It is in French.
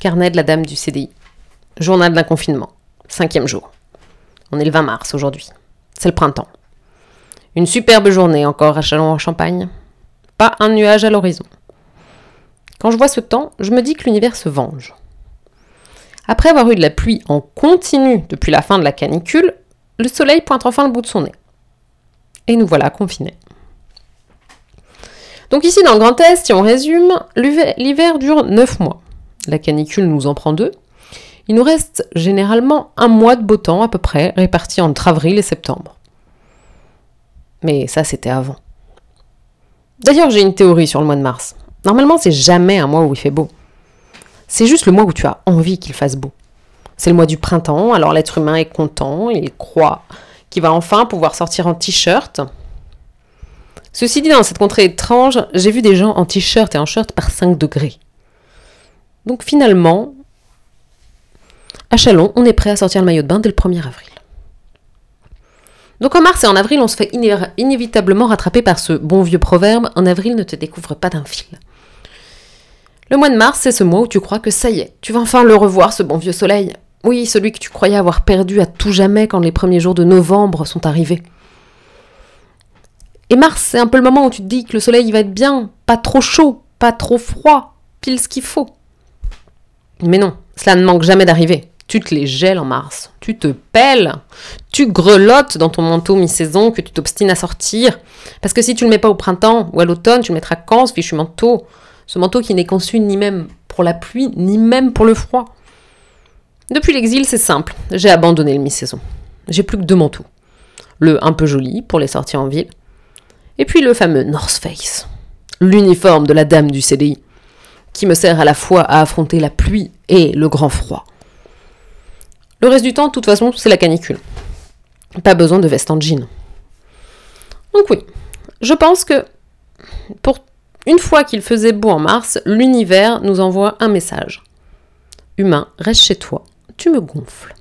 Carnet de la dame du CDI. Journal d'un confinement. Cinquième jour. On est le 20 mars aujourd'hui. C'est le printemps. Une superbe journée encore à Chalon-en-Champagne. Pas un nuage à l'horizon. Quand je vois ce temps, je me dis que l'univers se venge. Après avoir eu de la pluie en continu depuis la fin de la canicule, le soleil pointe enfin le bout de son nez. Et nous voilà confinés. Donc ici dans le Grand Est, si on résume, l'hiver dure 9 mois. La canicule nous en prend deux. Il nous reste généralement un mois de beau temps à peu près, réparti entre avril et septembre. Mais ça c'était avant. D'ailleurs j'ai une théorie sur le mois de mars. Normalement c'est jamais un mois où il fait beau. C'est juste le mois où tu as envie qu'il fasse beau. C'est le mois du printemps, alors l'être humain est content, il croit qu'il va enfin pouvoir sortir en t-shirt. Ceci dit, dans cette contrée étrange, j'ai vu des gens en t-shirt et en shirt par 5 degrés. Donc finalement, à Chalon, on est prêt à sortir le maillot de bain dès le 1er avril. Donc en mars et en avril, on se fait inévitablement rattraper par ce bon vieux proverbe En avril ne te découvre pas d'un fil. Le mois de mars, c'est ce mois où tu crois que ça y est, tu vas enfin le revoir, ce bon vieux soleil. Oui, celui que tu croyais avoir perdu à tout jamais quand les premiers jours de novembre sont arrivés. Et mars, c'est un peu le moment où tu te dis que le soleil va être bien, pas trop chaud, pas trop froid, pile ce qu'il faut. Mais non, cela ne manque jamais d'arriver. Tu te les gèles en mars, tu te pelles, tu grelottes dans ton manteau mi-saison que tu t'obstines à sortir. Parce que si tu le mets pas au printemps ou à l'automne, tu le mettras quand ce fichu manteau? Ce manteau qui n'est conçu ni même pour la pluie, ni même pour le froid. Depuis l'exil, c'est simple. J'ai abandonné le mi-saison. J'ai plus que deux manteaux. Le un peu joli pour les sorties en ville. Et puis le fameux North Face. L'uniforme de la dame du CDI. Qui me sert à la fois à affronter la pluie et le grand froid. Le reste du temps, de toute façon, c'est la canicule. Pas besoin de veste en jean. Donc oui, je pense que pour une fois qu'il faisait beau en mars, l'univers nous envoie un message. Humain, reste chez toi tu me gonfles.